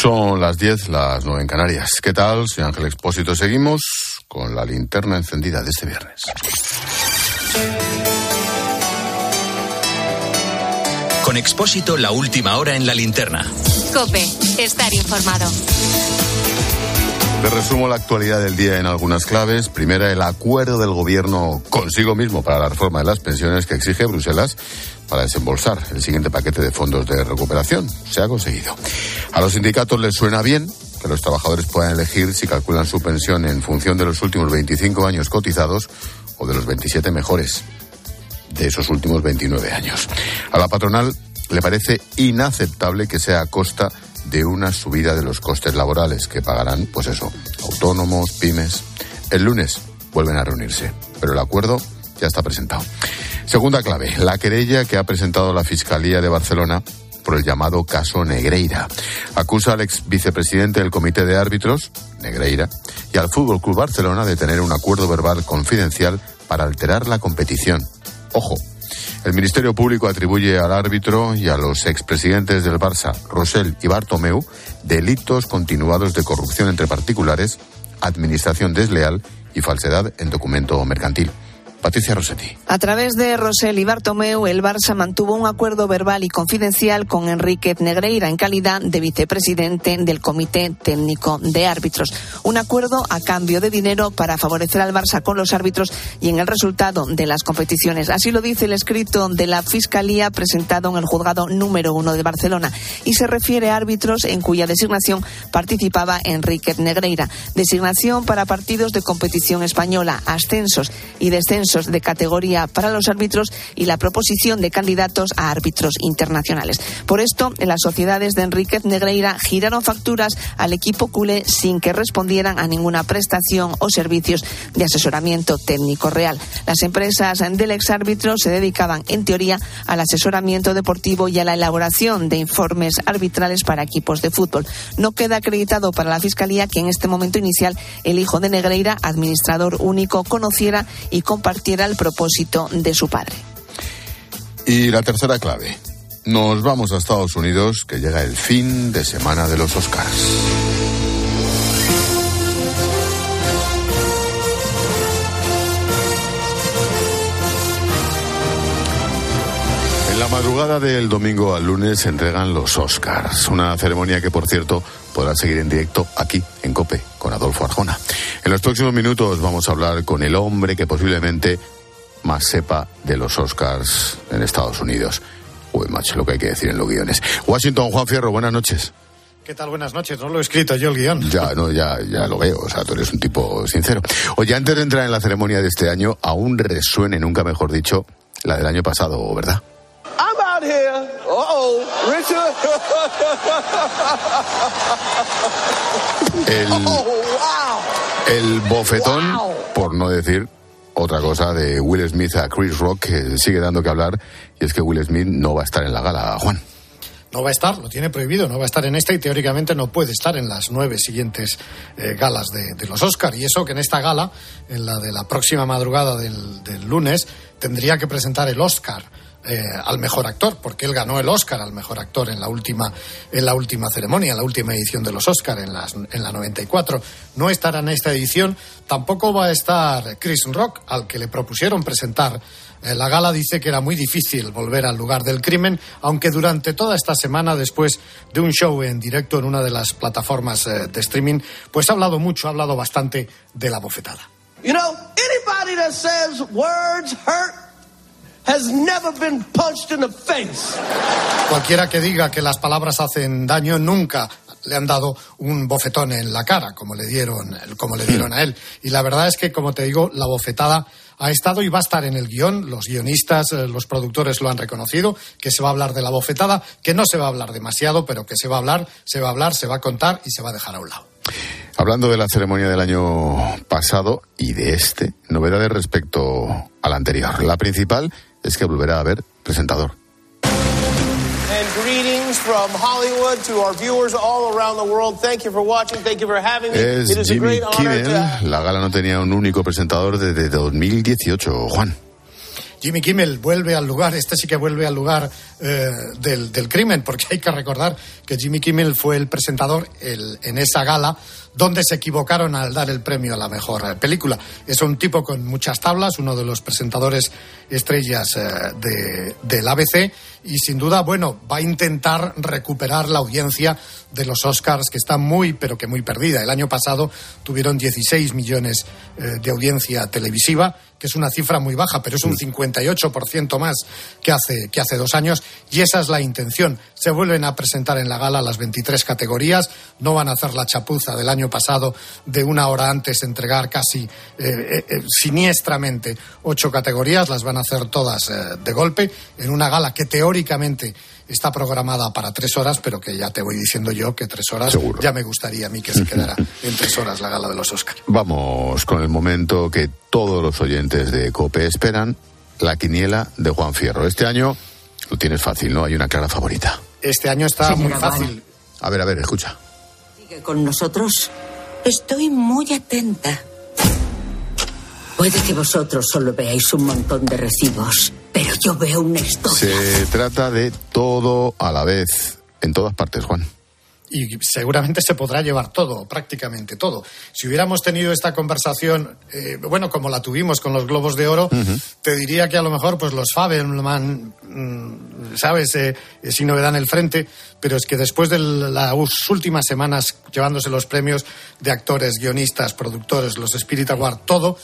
Son las 10, las 9 en Canarias. ¿Qué tal? Soy Ángel Expósito. Seguimos con la linterna encendida de este viernes. Con Expósito, la última hora en la linterna. Cope, estar informado. Te resumo la actualidad del día en algunas claves. Primera, el acuerdo del gobierno consigo mismo para la reforma de las pensiones que exige Bruselas para desembolsar el siguiente paquete de fondos de recuperación. Se ha conseguido. A los sindicatos les suena bien que los trabajadores puedan elegir si calculan su pensión en función de los últimos 25 años cotizados o de los 27 mejores de esos últimos 29 años. A la patronal le parece inaceptable que sea a costa de una subida de los costes laborales que pagarán, pues eso, autónomos, pymes. El lunes vuelven a reunirse, pero el acuerdo ya está presentado. Segunda clave, la querella que ha presentado la Fiscalía de Barcelona por el llamado caso Negreira. Acusa al ex vicepresidente del Comité de Árbitros, Negreira, y al Fútbol Club Barcelona de tener un acuerdo verbal confidencial para alterar la competición. Ojo, el Ministerio Público atribuye al árbitro y a los expresidentes del Barça, Rosell y Bartomeu, delitos continuados de corrupción entre particulares, administración desleal y falsedad en documento mercantil. Patricia Rossetti. A través de Rosell y Bartomeu, el Barça mantuvo un acuerdo verbal y confidencial con Enrique Negreira en calidad de vicepresidente del Comité Técnico de Árbitros. Un acuerdo a cambio de dinero para favorecer al Barça con los árbitros y en el resultado de las competiciones. Así lo dice el escrito de la Fiscalía presentado en el juzgado número uno de Barcelona y se refiere a árbitros en cuya designación participaba Enrique Negreira. Designación para partidos de competición española, ascensos y descensos de categoría para los árbitros y la proposición de candidatos a árbitros internacionales. Por esto, las sociedades de Enríquez Negreira giraron facturas al equipo culé sin que respondieran a ninguna prestación o servicios de asesoramiento técnico real. Las empresas del exárbitro se dedicaban, en teoría, al asesoramiento deportivo y a la elaboración de informes arbitrales para equipos de fútbol. No queda acreditado para la Fiscalía que en este momento inicial el hijo de Negreira, administrador único, conociera y compartiera propósito de su padre. Y la tercera clave. Nos vamos a Estados Unidos, que llega el fin de semana de los Oscars. Madrugada del domingo al lunes se entregan los Oscars, una ceremonia que, por cierto, podrá seguir en directo aquí, en COPE, con Adolfo Arjona. En los próximos minutos vamos a hablar con el hombre que posiblemente más sepa de los Oscars en Estados Unidos. Uy, macho, lo que hay que decir en los guiones. Washington, Juan Fierro, buenas noches. ¿Qué tal? Buenas noches. No lo he escrito yo el guion. Ya, no, ya, ya lo veo. O sea, tú eres un tipo sincero. Oye, antes de entrar en la ceremonia de este año, aún resuene, nunca mejor dicho, la del año pasado, ¿verdad? El, oh, el bofetón, Wow. por no decir otra cosa, de Will Smith a Chris Rock, que sigue dando que hablar, y es que Will Smith no va a estar en la gala, Juan. No va a estar, lo tiene prohibido, no va a estar en esta y teóricamente no puede estar en las nueve siguientes eh, galas de, de los Oscar. Y eso que en esta gala, en la de la próxima madrugada del, del lunes, tendría que presentar el Oscar. Eh, al mejor actor, porque él ganó el Oscar al mejor actor en la última, en la última ceremonia, en la última edición de los Oscar, en, las, en la 94. No estará en esta edición, tampoco va a estar Chris Rock, al que le propusieron presentar eh, la gala dice que era muy difícil volver al lugar del crimen, aunque durante toda esta semana, después de un show en directo en una de las plataformas eh, de streaming, pues ha hablado mucho, ha hablado bastante de la bofetada. You know, anybody that says words hurt has never been punched in the face. Cualquiera que diga que las palabras hacen daño nunca le han dado un bofetón en la cara, como le dieron, como le dieron a él. Y la verdad es que, como te digo, la bofetada ha estado y va a estar en el guion. Los guionistas, eh, los productores lo han reconocido, que se va a hablar de la bofetada, que no se va a hablar demasiado, pero que se va a hablar, se va a hablar, se va a contar y se va a dejar a un lado. Hablando de la ceremonia del año pasado y de este, novedades respecto a la anterior. La principal es que volverá a haber presentador. Es Jimmy Kimmel. La gala no tenía un único presentador desde 2018, Juan. Jimmy Kimmel vuelve al lugar, este sí que vuelve al lugar eh, del, del, crimen, porque hay que recordar que Jimmy Kimmel fue el presentador en esa gala donde se equivocaron al dar el premio a la mejor película. Es un tipo con muchas tablas, uno de los presentadores estrellas eh, de, del ABC y sin duda, bueno, va a intentar recuperar la audiencia de los Oscars que está muy, pero que muy perdida. El año pasado tuvieron 16 millones eh, de audiencia televisiva que es una cifra muy baja, pero es un 58% más que hace, que hace dos años, y esa es la intención. Se vuelven a presentar en la gala las 23 categorías, no van a hacer la chapuza del año pasado de una hora antes entregar casi eh, eh, eh, siniestramente ocho categorías, las van a hacer todas de golpe, en una gala que teóricamente está programada para tres horas, pero que ya te voy diciendo yo que tres horas ya me gustaría a mí que se quedara en tres horas la gala de los Oscars. Vamos con el momento que todos los oyentes de COPE esperan, la quiniela de Juan Fierro. Este año lo tienes fácil, ¿no? Hay una clara favorita. Este año está muy fácil. A ver, a ver, escucha. Sigue con nosotros. Estoy muy atenta. Puede que vosotros solo veáis un montón de recibos, pero yo veo una historia. Se trata de todo a la vez, en todas partes, Juan y seguramente se podrá llevar todo, prácticamente todo. Si hubiéramos tenido esta conversación, eh, bueno, como la tuvimos con los Globos de Oro, te diría que a lo mejor pues los Fabelman, mm, ¿sabes?, eh, si novedad en el frente, pero es que después de las últimas semanas llevándose los premios de actores, guionistas, productores, los Spirit Award, todo,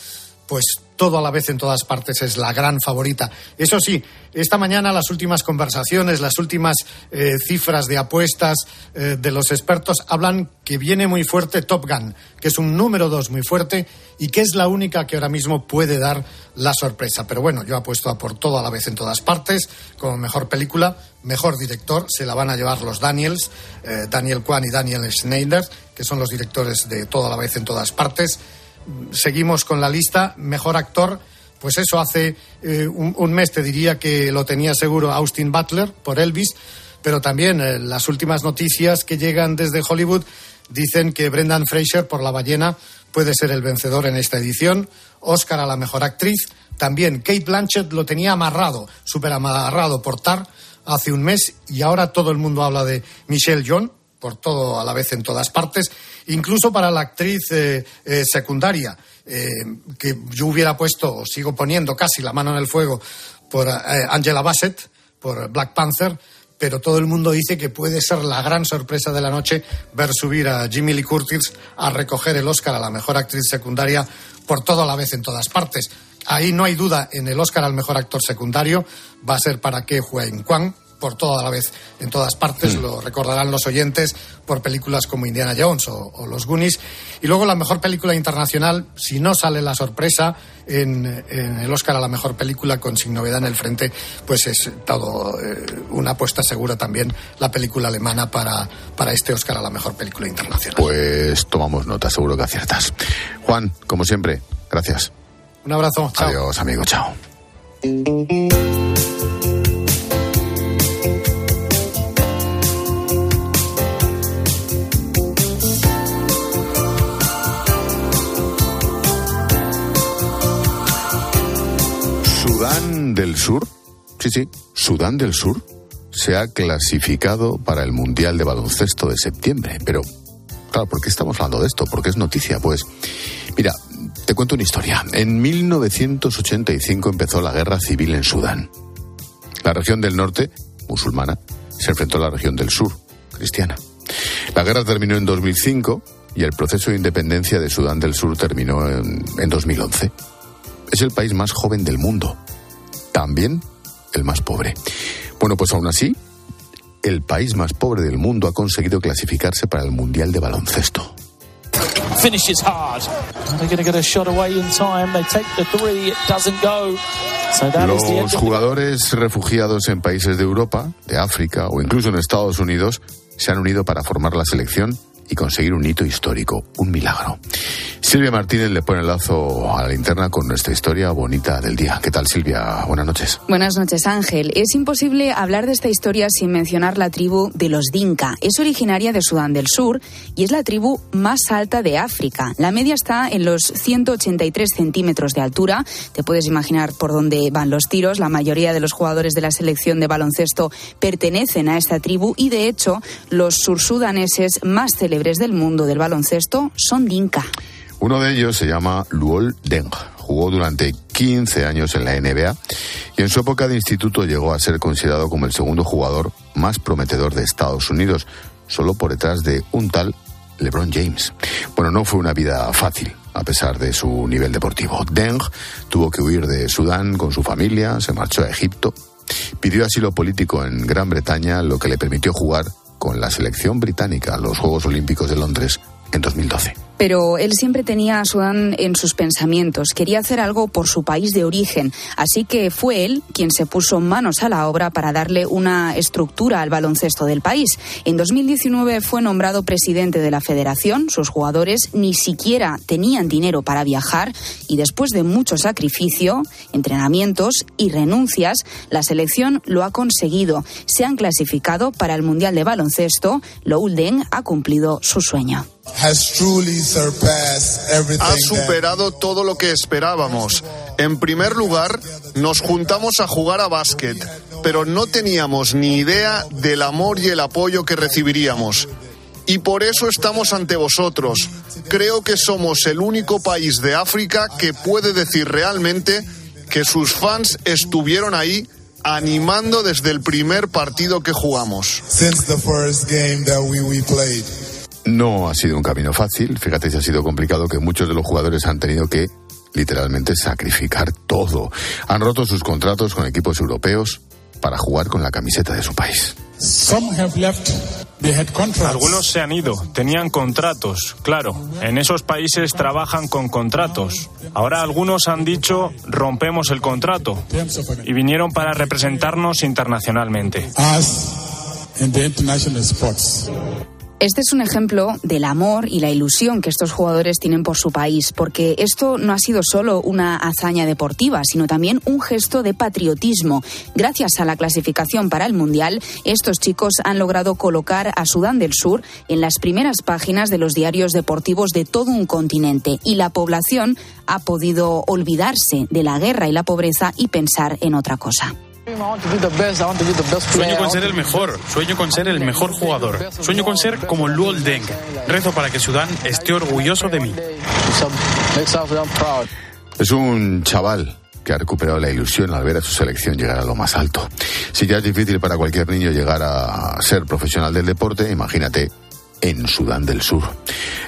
pues todo a la vez en todas partes es la gran favorita. Eso sí, esta mañana las últimas conversaciones, las últimas eh, cifras de apuestas eh, de los expertos hablan que viene muy fuerte Top Gun, que es un número dos muy fuerte y que es la única que ahora mismo puede dar la sorpresa. Pero bueno, yo apuesto a por todo a la vez en todas partes, como mejor película, mejor director, se la van a llevar los Daniels, eh, Daniel Kwan y Daniel Schneider, que son los directores de todo a la vez en todas partes seguimos con la lista. Mejor actor, pues eso, hace eh, un, mes te diría que lo tenía seguro Austin Butler por Elvis, pero también eh, las últimas noticias que llegan desde Hollywood dicen que Brendan Fraser por La ballena puede ser el vencedor en esta edición. Oscar a la mejor actriz. También Kate Blanchett lo tenía amarrado, súper amarrado por Tar hace un mes y ahora todo el mundo habla de Michelle John por todo a la vez en todas partes, incluso para la actriz eh, eh, secundaria, eh, que yo hubiera puesto, o sigo poniendo casi la mano en el fuego por Angela Bassett, por Black Panther, pero todo el mundo dice que puede ser la gran sorpresa de la noche ver subir a Jimmy Lee Curtis a recoger el Oscar a la mejor actriz secundaria por todo a la vez en todas partes. Ahí no hay duda, en el Oscar al mejor actor secundario va a ser para Ke Huang Kwan, por toda la vez en todas partes, mm. lo recordarán los oyentes por películas como Indiana Jones o, Los Goonies. Y luego la mejor película internacional, si no sale la sorpresa en, el Oscar a la mejor película con Sin Novedad en el Frente, pues es todo eh, una apuesta segura también la película alemana para, para este Oscar a la mejor película internacional. Pues tomamos nota, seguro que aciertas. Juan, como siempre, gracias. Un abrazo. Adiós, amigo. Chao. Sur, sí, sí, Sudán del Sur se ha clasificado para el Mundial de Baloncesto de septiembre. Pero, claro, ¿por qué estamos hablando de esto? Porque es noticia. Pues, mira, te cuento una historia. En 1985 empezó la guerra civil en Sudán. La región del norte, musulmana, se enfrentó a la región del sur, cristiana. La guerra terminó en 2005 y el proceso de independencia de Sudán del Sur terminó en, en 2011. Es el país más joven del mundo. También el más pobre. Bueno, pues aún así, el país más pobre del mundo ha conseguido clasificarse para el Mundial de Baloncesto. Los jugadores refugiados en países de Europa, de África o incluso en Estados Unidos se han unido para formar la selección y conseguir un hito histórico, un milagro. Silvia Martínez le pone el lazo a la linterna con nuestra historia bonita del día. ¿Qué tal, Silvia? Buenas noches. Buenas noches, Ángel. Es imposible hablar de esta historia sin mencionar la tribu de los Dinka. Es originaria de Sudán del Sur y es la tribu más alta de África. La media está en los 183 centímetros de altura. Te puedes imaginar por dónde van los tiros. La mayoría de los jugadores de la selección de baloncesto pertenecen a esta tribu y, de hecho, los sursudaneses más célebres del mundo del baloncesto son Dinka. Uno de ellos se llama Luol Deng. Jugó durante 15 años en la NBA y en su época de instituto llegó a ser considerado como el segundo jugador más prometedor de Estados Unidos, solo por detrás de un tal LeBron James. Bueno, no fue una vida fácil a pesar de su nivel deportivo. Deng tuvo que huir de Sudán con su familia, se marchó a Egipto, pidió asilo político en Gran Bretaña, lo que le permitió jugar con la selección británica a los Juegos Olímpicos de Londres en 2012. Pero él siempre tenía a Sudán en sus pensamientos. Quería hacer algo por su país de origen. Así que fue él quien se puso manos a la obra para darle una estructura al baloncesto del país. En 2019 fue nombrado presidente de la federación. Sus jugadores ni siquiera tenían dinero para viajar y después de mucho sacrificio, entrenamientos y renuncias, la selección lo ha conseguido. Se han clasificado para el Mundial de Baloncesto. Loulden ha cumplido su sueño. Ha superado todo lo que esperábamos. En primer lugar, nos juntamos a jugar a básquet, pero no teníamos ni idea del amor y el apoyo que recibiríamos. Y por eso estamos ante vosotros. Creo que somos el único país de África que puede decir realmente que sus fans estuvieron ahí animando desde el primer partido que jugamos. No ha sido un camino fácil, fíjate si ha sido complicado que muchos de los jugadores han tenido que literalmente sacrificar todo. Han roto sus contratos con equipos europeos para jugar con la camiseta de su país. Algunos se han ido, tenían contratos, claro. En esos países trabajan con contratos. Ahora algunos han dicho rompemos el contrato y vinieron para representarnos internacionalmente. Este es un ejemplo del amor y la ilusión que estos jugadores tienen por su país, porque esto no ha sido solo una hazaña deportiva, sino también un gesto de patriotismo. Gracias a la clasificación para el Mundial, estos chicos han logrado colocar a Sudán del Sur en las primeras páginas de los diarios deportivos de todo un continente y la población ha podido olvidarse de la guerra y la pobreza y pensar en otra cosa. Sueño con ser el mejor, sueño con ser el mejor jugador, sueño con ser como Luol Deng. Rezo para que Sudán esté orgulloso de mí. Es un chaval que ha recuperado la ilusión al ver a su selección llegar a lo más alto. Si ya es difícil para cualquier niño llegar a ser profesional del deporte, imagínate en Sudán del Sur.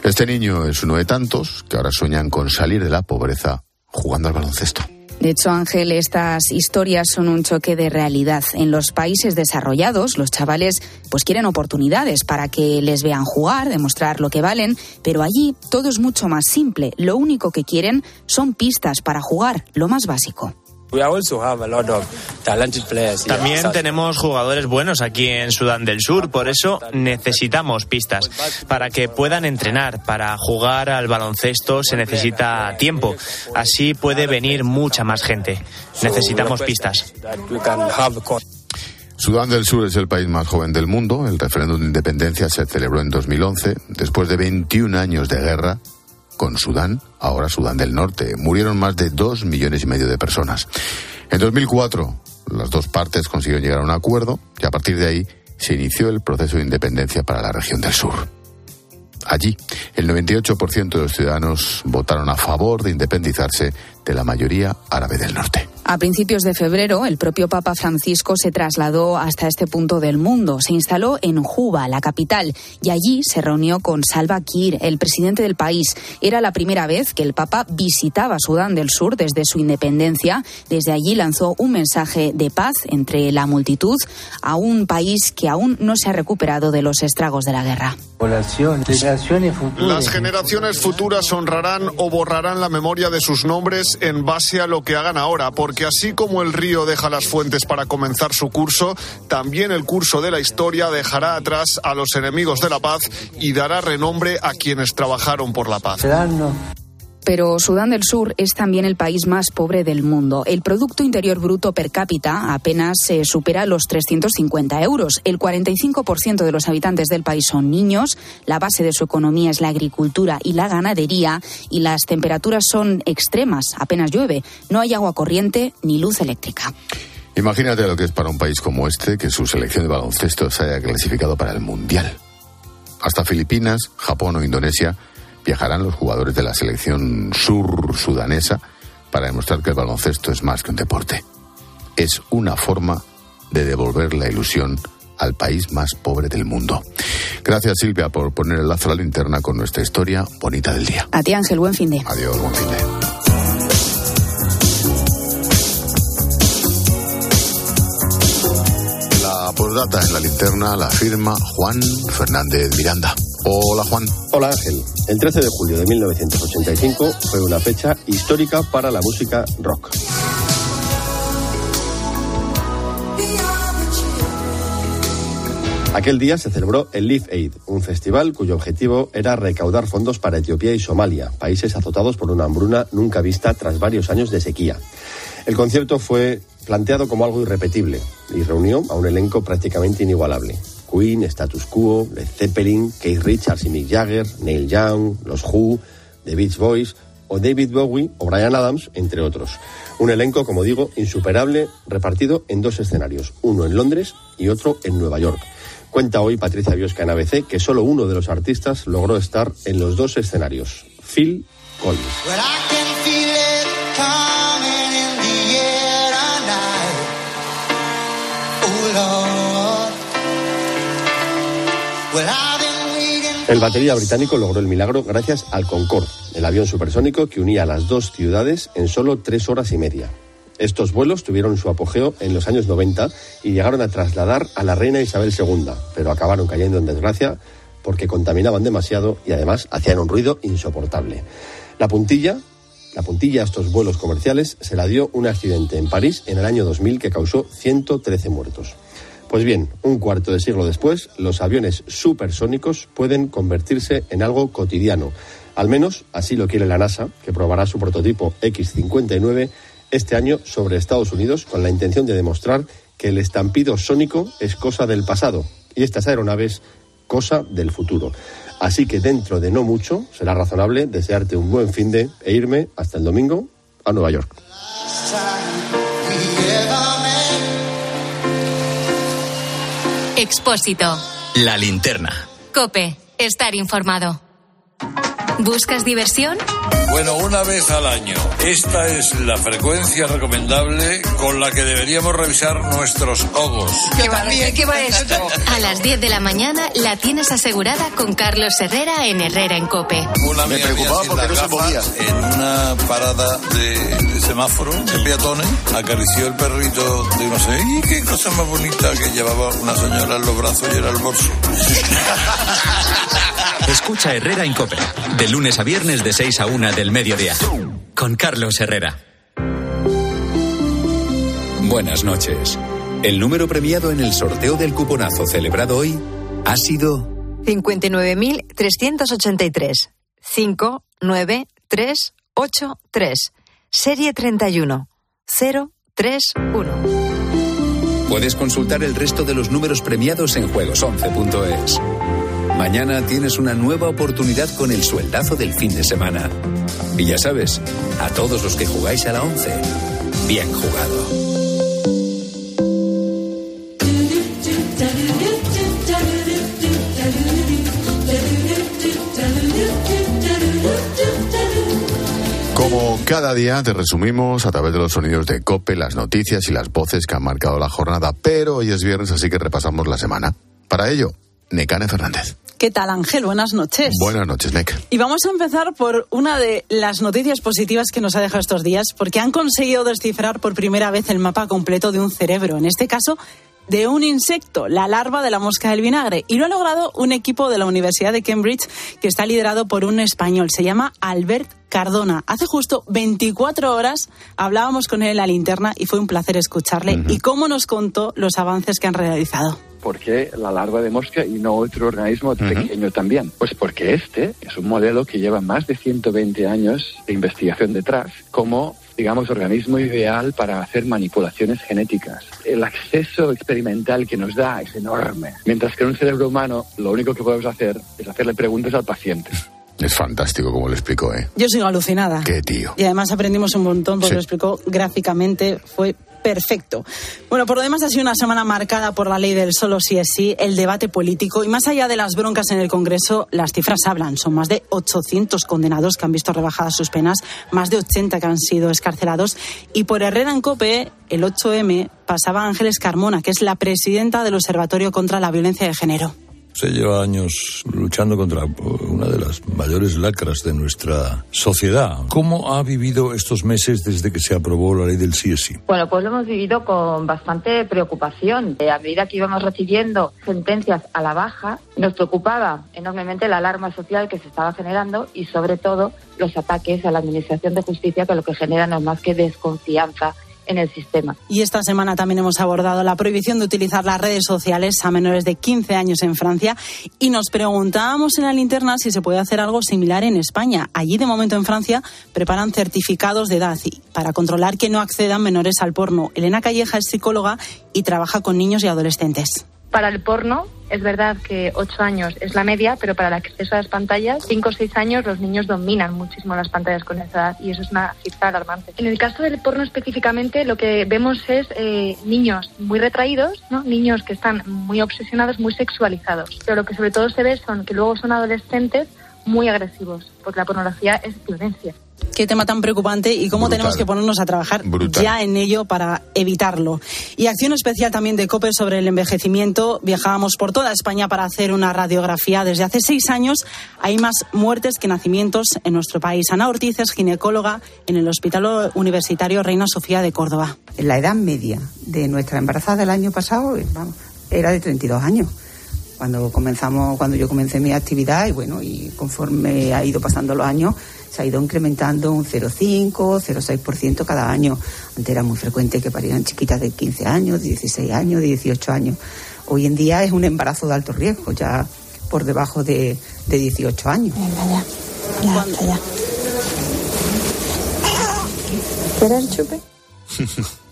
Este niño es uno de tantos que ahora sueñan con salir de la pobreza jugando al baloncesto. De hecho, Ángel, estas historias son un choque de realidad. En los países desarrollados, los chavales pues quieren oportunidades para que les vean jugar, demostrar lo que valen, pero allí todo es mucho más simple. Lo único que quieren son pistas para jugar, lo más básico. También tenemos jugadores buenos aquí en Sudán del Sur, por eso necesitamos pistas. Para que puedan entrenar, para jugar al baloncesto se necesita tiempo. Así puede venir mucha más gente. Necesitamos pistas. Sudán del Sur es el país más joven del mundo. El referéndum de independencia se celebró en 2011, después de 21 años de guerra con Sudán, ahora Sudán del Norte. Murieron más de dos millones y medio de personas. En 2004, las dos partes consiguieron llegar a un acuerdo y a partir de ahí se inició el proceso de independencia para la región del sur. Allí, el 98% de los ciudadanos votaron a favor de independizarse de la mayoría árabe del norte. A principios de febrero, el propio Papa Francisco se trasladó hasta este punto del mundo. Se instaló en Juba, la capital, y allí se reunió con Salva Kiir, el presidente del país. Era la primera vez que el Papa visitaba Sudán del Sur desde su independencia. Desde allí lanzó un mensaje de paz entre la multitud a un país que aún no se ha recuperado de los estragos de la guerra. Las generaciones futuras honrarán o borrarán la memoria de sus nombres en base a lo que hagan ahora, porque porque así como el río deja las fuentes para comenzar su curso, también el curso de la historia dejará atrás a los enemigos de la paz y dará renombre a quienes trabajaron por la paz. Pero Sudán del Sur es también el país más pobre del mundo. El Producto Interior Bruto per cápita apenas se supera los 350 euros. El 45% de los habitantes del país son niños. La base de su economía es la agricultura y la ganadería. Y las temperaturas son extremas. Apenas llueve. No hay agua corriente ni luz eléctrica. Imagínate lo que es para un país como este que su selección de baloncesto se haya clasificado para el Mundial. Hasta Filipinas, Japón o Indonesia viajarán los jugadores de la selección sur-sudanesa para demostrar que el baloncesto es más que un deporte. Es una forma de devolver la ilusión al país más pobre del mundo. Gracias Silvia por poner el lazo a la linterna con nuestra historia bonita del día. A ti Ángel, buen fin de. Adiós, buen fin de. La postdata en la linterna la firma Juan Fernández Miranda. Hola Juan. Hola Ángel. El 13 de julio de 1985 fue una fecha histórica para la música rock. Aquel día se celebró el Live Aid, un festival cuyo objetivo era recaudar fondos para Etiopía y Somalia, países azotados por una hambruna nunca vista tras varios años de sequía. El concierto fue planteado como algo irrepetible y reunió a un elenco prácticamente inigualable. Queen, Status Quo, Led Zeppelin, Keith Richards y Mick Jagger, Neil Young, Los Who, The Beach Boys o David Bowie o Brian Adams, entre otros. Un elenco, como digo, insuperable, repartido en dos escenarios, uno en Londres y otro en Nueva York. Cuenta hoy Patricia Biosca en ABC que solo uno de los artistas logró estar en los dos escenarios, Phil Collins. El batería británico logró el milagro gracias al Concorde, el avión supersónico que unía las dos ciudades en solo tres horas y media. Estos vuelos tuvieron su apogeo en los años 90 y llegaron a trasladar a la reina Isabel II, pero acabaron cayendo en desgracia porque contaminaban demasiado y además hacían un ruido insoportable. La puntilla, la puntilla a estos vuelos comerciales se la dio un accidente en París en el año 2000 que causó 113 muertos. Pues bien, un cuarto de siglo después, los aviones supersónicos pueden convertirse en algo cotidiano. Al menos así lo quiere la NASA, que probará su prototipo X-59 este año sobre Estados Unidos con la intención de demostrar que el estampido sónico es cosa del pasado y estas aeronaves cosa del futuro. Así que dentro de no mucho será razonable desearte un buen fin de e irme hasta el domingo a Nueva York. Expósito. La linterna. Cope. Estar informado. ¿Buscas diversión? Bueno, una vez al año. Esta es la frecuencia recomendable con la que deberíamos revisar nuestros ojos. ¿Qué va, ¿Qué va esto? A las 10 de la mañana la tienes asegurada con Carlos Herrera en Herrera en Cope. Una Me preocupaba porque no se movía. En una parada de, semáforo de peatones, acarició el perrito de no sé, y qué cosa más bonita que llevaba una señora en los brazos y era el bolso. Escucha Herrera en Cope, de lunes a viernes de 6 a 1 del mediodía, con Carlos Herrera. Buenas noches. El número premiado en el sorteo del cuponazo celebrado hoy ha sido 59.383. 59383. Serie 31. 031. Puedes consultar el resto de los números premiados en juegos11.es. Mañana tienes una nueva oportunidad con el sueldazo del fin de semana. Y ya sabes, a todos los que jugáis a la 11, bien jugado. Como cada día te resumimos a través de los sonidos de Cope, las noticias y las voces que han marcado la jornada, pero hoy es viernes así que repasamos la semana. Para ello, Necane Fernández. ¿Qué tal, Ángel? Buenas noches. Buenas noches, Nec. Y vamos a empezar por una de las noticias positivas que nos ha dejado estos días, porque han conseguido descifrar por primera vez el mapa completo de un cerebro, en este caso de un insecto, la larva de la mosca del vinagre. Y lo ha logrado un equipo de la Universidad de Cambridge que está liderado por un español. Se llama Albert Cardona. Hace justo 24 horas hablábamos con él en la linterna y fue un placer escucharle y cómo nos contó los avances que han realizado. ¿Por qué la larva de mosca y no otro organismo pequeño también? Pues porque este es un modelo que lleva más de 120 años de investigación detrás como digamos, organismo ideal para hacer manipulaciones genéticas. El acceso experimental que nos da es enorme. Mientras que en un cerebro humano lo único que podemos hacer es hacerle preguntas al paciente. Es fantástico como lo explicó, ¿eh? Yo sigo alucinada. Qué tío. Y además aprendimos un montón porque Sí. lo explicó gráficamente. Fue perfecto. Bueno, por lo demás ha sido una semana marcada por la ley del solo sí es sí, el debate político y más allá de las broncas en el Congreso, las cifras hablan. Son más de 800 condenados que han visto rebajadas sus penas, más de 80 que han sido escarcelados y por Herrera en Cope, el 8M, pasaba Ángeles Carmona, que es la presidenta del Observatorio contra la Violencia de Género. Se lleva años luchando contra una de las mayores lacras de nuestra sociedad. ¿Cómo ha vivido estos meses desde que se aprobó la ley del sí? Bueno, pues lo hemos vivido con bastante preocupación. Eh, a medida que íbamos recibiendo sentencias a la baja, nos preocupaba enormemente la alarma social que se estaba generando y, sobre todo, los ataques a la Administración de Justicia, que lo que genera no es más que desconfianza en el sistema. Y esta semana también hemos abordado la prohibición de utilizar las redes sociales a menores de 15 años en Francia y nos preguntábamos en la linterna si se puede hacer algo similar en España. Allí, de momento en Francia, preparan certificados de edad para controlar que no accedan menores al porno. Elena Calleja es psicóloga y trabaja con niños y adolescentes. Para el porno, es verdad que 8 años es la media, pero para el acceso a las pantallas, 5 o 6 años los niños dominan muchísimo las pantallas con esa edad y eso es una cifra alarmante. En el caso del porno específicamente, lo que vemos es eh, niños muy retraídos, ¿no? niños que están muy obsesionados, muy sexualizados. Pero lo que sobre todo se ve son que luego son adolescentes muy agresivos, porque la pornografía es violencia. Qué tema tan preocupante y cómo Brutal. tenemos que ponernos a trabajar Brutal. ya en ello para evitarlo. Y acción especial también de COPE sobre el envejecimiento. Viajábamos por toda España para hacer una radiografía. Desde hace seis años hay más muertes que nacimientos en nuestro país. Ana Ortiz es ginecóloga en el Hospital Universitario Reina Sofía de Córdoba. La edad media de nuestra embarazada del año pasado eh, vamos, era de 32 años. Cuando comenzamos, cuando yo comencé mi actividad y bueno, y conforme ha ido pasando los años, se ha ido incrementando un 0,5, 0,6% cada año. Antes era muy frecuente que parieran chiquitas de 15 años, de 16 años, de 18 años. Hoy en día es un embarazo de alto riesgo, ya por debajo de, de 18 años. Ya, ya. ¿Quieres el chupe?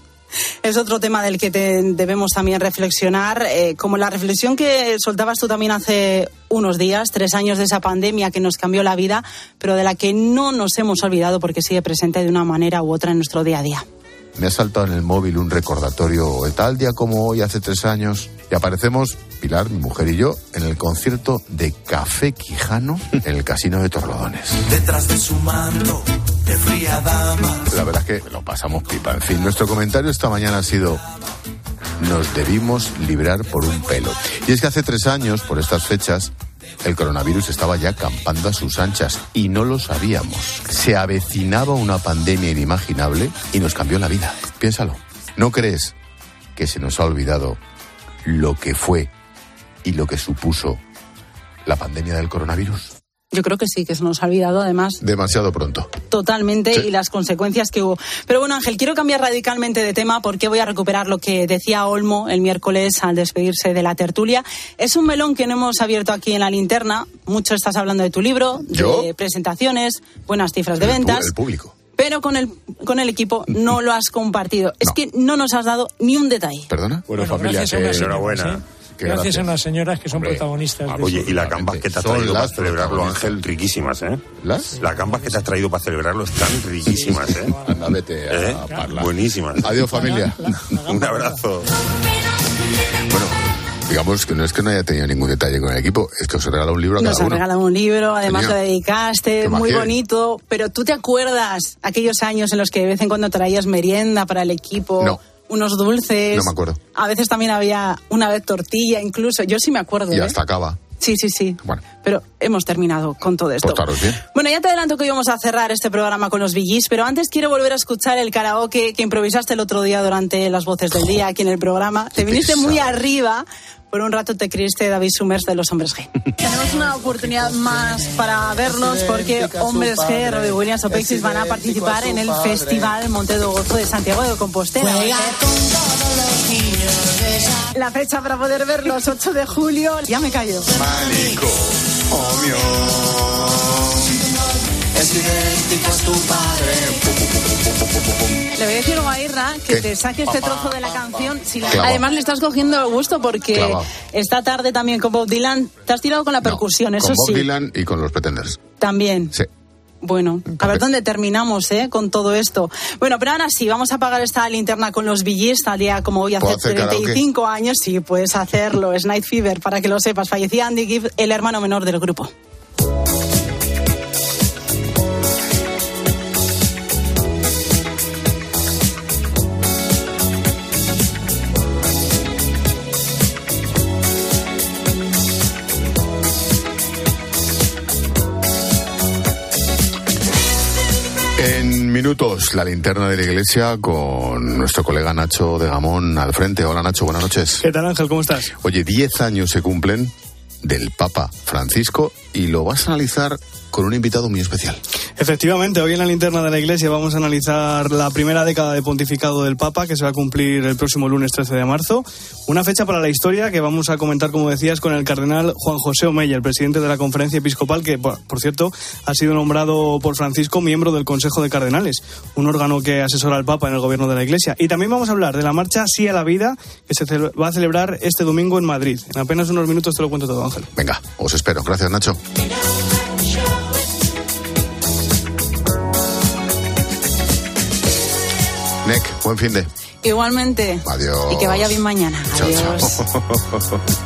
Es otro tema del que te- debemos también reflexionar, eh, como la reflexión que soltabas tú también hace unos días, tres años de esa pandemia que nos cambió la vida, pero de la que no nos hemos olvidado porque sigue presente de una manera u otra en nuestro día a día. Me ha saltado en el móvil un recordatorio de tal día como hoy, hace tres años, y aparecemos, Pilar, mi mujer y yo, en el concierto de Café Quijano en el Casino de Torlodones. Detrás de su manto La verdad es que lo pasamos pipa. En fin, nuestro comentario esta mañana ha sido nos debimos librar por un pelo. Y es que hace tres años, por estas fechas, el coronavirus estaba ya campando a sus anchas y no lo sabíamos. Se avecinaba una pandemia inimaginable y nos cambió la vida. Piénsalo. ¿No crees que se nos ha olvidado lo que fue y lo que supuso la pandemia del coronavirus? Yo creo que sí, que se nos ha olvidado además Demasiado pronto. totalmente Sí. y las consecuencias que hubo. Pero bueno, Ángel, quiero cambiar radicalmente de tema porque voy a recuperar lo que decía Olmo el miércoles al despedirse de la tertulia. Es un melón que no hemos abierto aquí en la linterna. Mucho estás hablando de tu libro, de presentaciones, buenas cifras de El ventas. El público. Pero con el, con el equipo no lo has compartido. Es que no nos has dado ni un detalle. ¿Perdona? Bueno, gracias a unas enhorabuena. señoras, ¿eh? Qué Gracias gracias. a unas señoras que son Hombre. protagonistas. Ah, de Oye, eso. y las gambas que te has traído para celebrarlo. Ángel, riquísimas, ¿eh? ¿Las? Las gambas que te has traído para celebrarlo están riquísimas, ¿eh? Anda, vete a ¿Eh? parlar. Buenísimas. Adiós, familia. Un abrazo. Bueno, digamos que no es que no haya tenido ningún detalle con el equipo, es que os he regalado un libro a Nos cada has uno. regalado un libro, además Genial. lo dedicaste, ¿Qué más muy bonito. Pero tú te acuerdas aquellos años en los que de vez en cuando traías merienda para el equipo, No. Unos dulces. No me acuerdo. A veces también había una vez tortilla, incluso. Yo sí me acuerdo. Y ¿eh? hasta acaba. Sí, sí, sí. Bueno. Pero hemos terminado con todo esto. Portaros bien. Bueno, ya te adelanto que hoy vamos a cerrar este programa con los VGs, pero antes quiero volver a escuchar el karaoke que improvisaste el otro día durante las voces del día aquí en el programa. Te viniste muy arriba. Por un rato te creíste David Summers de los Hombres G. Tenemos una oportunidad más para verlos porque Hombres G, Robbie Williams o Pixies van a participar en el Festival Monte de Gozo de Santiago de Compostela. La fecha para poder verlos, 8 de julio. Ya me callo. Manico, Es idéntico a tu padre. Le voy a decir a Irra que ¿Qué? te saque este trozo de la canción. Si la- Clavado. Además le estás cogiendo el gusto porque esta tarde también con Bob Dylan te has tirado con la percusión, eso Con Bob sí. Dylan y con los Pretenders. También. Sí. Bueno, a ver dónde terminamos ¿eh? con todo esto. Bueno, pero ahora sí, vamos a apagar esta linterna con los BGs, tal día como hoy hace ¿Puedo hacer karaoke? 35 años. Sí, puedes hacerlo. Es Night Fever, para que lo sepas. Fallecía Andy Gibb, el hermano menor del grupo. En minutos, la linterna de la iglesia con nuestro colega Nacho de Gamón al frente. Hola Nacho, buenas noches. ¿Qué tal Ángel? ¿Cómo estás? Oye, 10 años se cumplen del Papa Francisco y lo vas a analizar con un invitado muy especial. Efectivamente, hoy en la linterna de la iglesia vamos a analizar la primera década de pontificado del Papa, que se va a cumplir el próximo lunes 13 de marzo. Una fecha para la historia que vamos a comentar, como decías, con el cardenal Juan José Omeya, el presidente de la conferencia episcopal, que, por cierto, ha sido nombrado por Francisco miembro del Consejo de Cardenales, un órgano que asesora al Papa en el gobierno de la iglesia. Y también vamos a hablar de la marcha Sí a la Vida, que se va a celebrar este domingo en Madrid. En apenas unos minutos te lo cuento todo, Ángel. Venga, os espero. Gracias, Nacho. Nick, buen fin de. Igualmente. Adiós. Y que vaya bien mañana. Chao, Adiós. chao.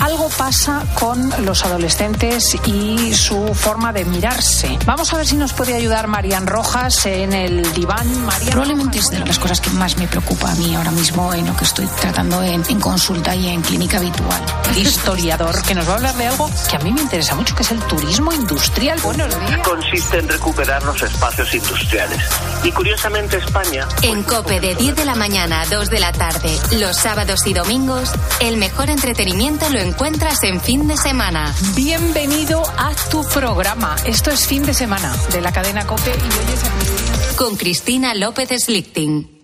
Algo pasa con los adolescentes y su forma de mirarse. Vamos a ver si nos puede ayudar Marian Rojas en el diván. Marian Probablemente es de las cosas que más me preocupa a mí ahora mismo en lo que estoy tratando en, en consulta y en clínica habitual. historiador que nos va a hablar de algo que a mí me interesa mucho, que es el turismo industrial. Buenos días. Consiste en recuperar los espacios industriales. Y curiosamente España... En COPE de 10 de la mañana a 2 de la tarde, los sábados y domingos, el mejor entretenimiento lo encuentras en fin de semana. Bienvenido a tu programa. Esto es fin de semana de la cadena COPE y hoy es Con Cristina López Slichting.